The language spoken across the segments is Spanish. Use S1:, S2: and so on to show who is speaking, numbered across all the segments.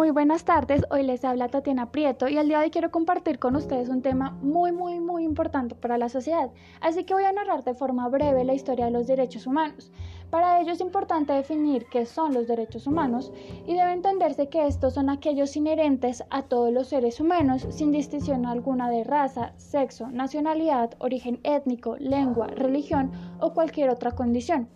S1: Muy buenas tardes, hoy les habla Tatiana Prieto y el día de hoy quiero compartir con ustedes un tema muy muy muy importante para la sociedad, así que voy a narrar de forma breve la historia de los derechos humanos. Para ello es importante definir qué son los derechos humanos y debe entenderse que estos son aquellos inherentes a todos los seres humanos sin distinción alguna de raza, sexo, nacionalidad, origen étnico, lengua, religión o cualquier otra condición.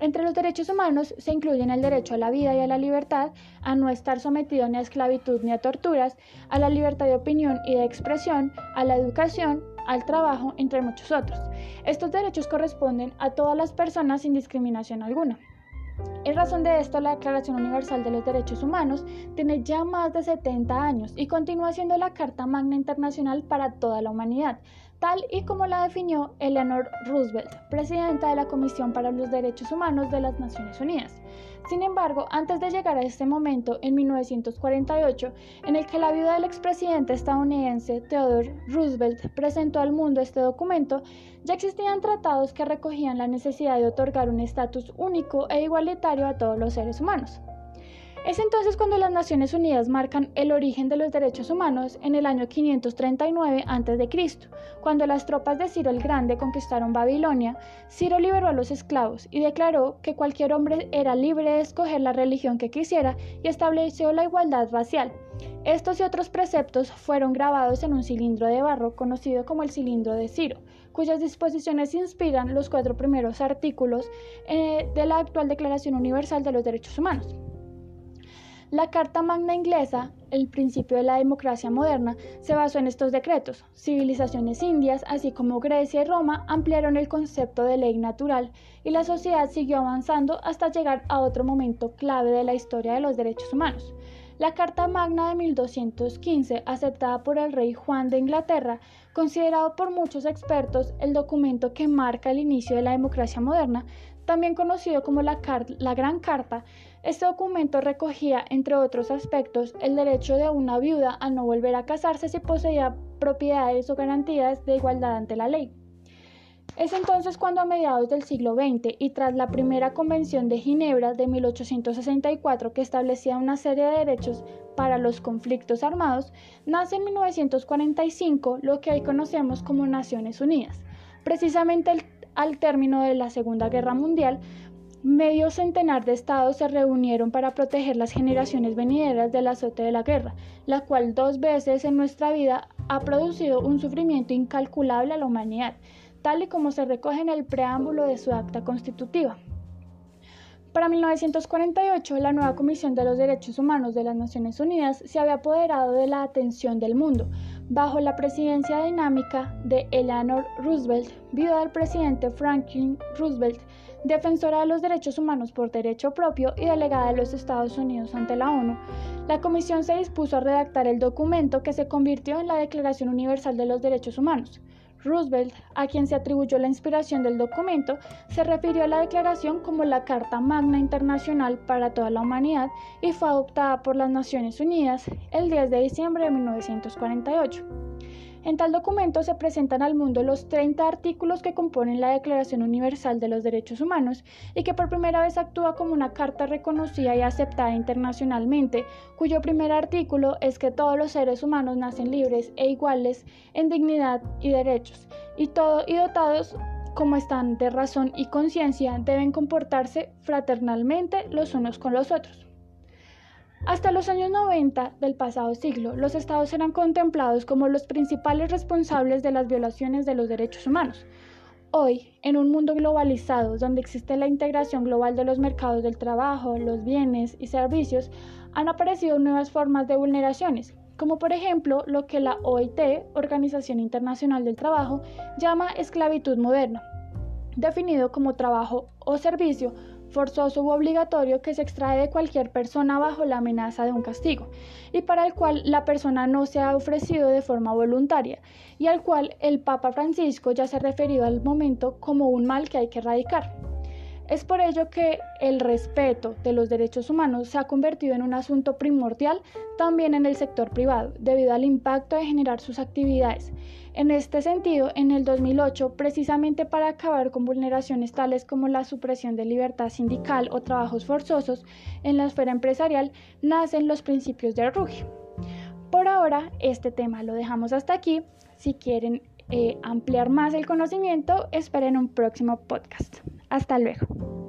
S1: Entre los derechos humanos se incluyen el derecho a la vida y a la libertad, a no estar sometido ni a esclavitud ni a torturas, a la libertad de opinión y de expresión, a la educación, al trabajo, entre muchos otros. Estos derechos corresponden a todas las personas sin discriminación alguna. En razón de esto, la Declaración Universal de los Derechos Humanos tiene ya más de 70 años y continúa siendo la Carta Magna Internacional para toda la humanidad, tal y como la definió Eleanor Roosevelt, presidenta de la Comisión para los Derechos Humanos de las Naciones Unidas. Sin embargo, antes de llegar a este momento, en 1948, en el que la viuda del expresidente estadounidense Theodore Roosevelt presentó al mundo este documento, ya existían tratados que recogían la necesidad de otorgar un estatus único e igualitario a todos los seres humanos. Es entonces cuando las Naciones Unidas marcan el origen de los derechos humanos en el año 539 a.C., cuando las tropas de Ciro el Grande conquistaron Babilonia, Ciro liberó a los esclavos y declaró que cualquier hombre era libre de escoger la religión que quisiera y estableció la igualdad racial. Estos y otros preceptos fueron grabados en un cilindro de barro conocido como el cilindro de Ciro, cuyas disposiciones inspiran los cuatro primeros artículos eh, de la actual Declaración Universal de los Derechos Humanos. La Carta Magna inglesa, el principio de la democracia moderna, se basó en estos decretos. Civilizaciones indias, así como Grecia y Roma, ampliaron el concepto de ley natural y la sociedad siguió avanzando hasta llegar a otro momento clave de la historia de los derechos humanos. La Carta Magna de 1215, aceptada por el rey Juan de Inglaterra, considerado por muchos expertos el documento que marca el inicio de la democracia moderna, también conocido como la, la Gran Carta, este documento recogía, entre otros aspectos, el derecho de una viuda a no volver a casarse si poseía propiedades o garantías de igualdad ante la ley. Es entonces cuando a mediados del siglo XX y tras la primera Convención de Ginebra de 1864 que establecía una serie de derechos para los conflictos armados, nace en 1945 lo que hoy conocemos como Naciones Unidas. Precisamente al término de la Segunda Guerra Mundial, Medio centenar de estados se reunieron para proteger las generaciones venideras del azote de la guerra, la cual dos veces en nuestra vida ha producido un sufrimiento incalculable a la humanidad, tal y como se recoge en el preámbulo de su acta constitutiva. Para 1948, la nueva Comisión de los Derechos Humanos de las Naciones Unidas se había apoderado de la atención del mundo, bajo la presidencia dinámica de Eleanor Roosevelt, viuda del presidente Franklin Roosevelt, defensora de los derechos humanos por derecho propio y delegada de los Estados Unidos ante la ONU, la Comisión se dispuso a redactar el documento que se convirtió en la Declaración Universal de los Derechos Humanos. Roosevelt, a quien se atribuyó la inspiración del documento, se refirió a la declaración como la Carta Magna Internacional para toda la humanidad y fue adoptada por las Naciones Unidas el 10 de diciembre de 1948. En tal documento se presentan al mundo los 30 artículos que componen la Declaración Universal de los Derechos Humanos y que por primera vez actúa como una carta reconocida y aceptada internacionalmente, cuyo primer artículo es que todos los seres humanos nacen libres e iguales en dignidad y derechos, y, todo, y dotados como están de razón y conciencia, deben comportarse fraternalmente los unos con los otros. Hasta los años 90 del pasado siglo, los estados eran contemplados como los principales responsables de las violaciones de los derechos humanos. Hoy, en un mundo globalizado donde existe la integración global de los mercados del trabajo, los bienes y servicios, han aparecido nuevas formas de vulneraciones, como por ejemplo lo que la OIT, Organización Internacional del Trabajo, llama esclavitud moderna, definido como trabajo o servicio forzoso u obligatorio que se extrae de cualquier persona bajo la amenaza de un castigo y para el cual la persona no se ha ofrecido de forma voluntaria y al cual el Papa Francisco ya se ha referido al momento como un mal que hay que erradicar. Es por ello que el respeto de los derechos humanos se ha convertido en un asunto primordial también en el sector privado, debido al impacto de generar sus actividades. En este sentido, en el 2008, precisamente para acabar con vulneraciones tales como la supresión de libertad sindical o trabajos forzosos en la esfera empresarial, nacen los principios de Ruggie. Por ahora, este tema lo dejamos hasta aquí. Si quieren eh, ampliar más el conocimiento, esperen un próximo podcast. Hasta luego.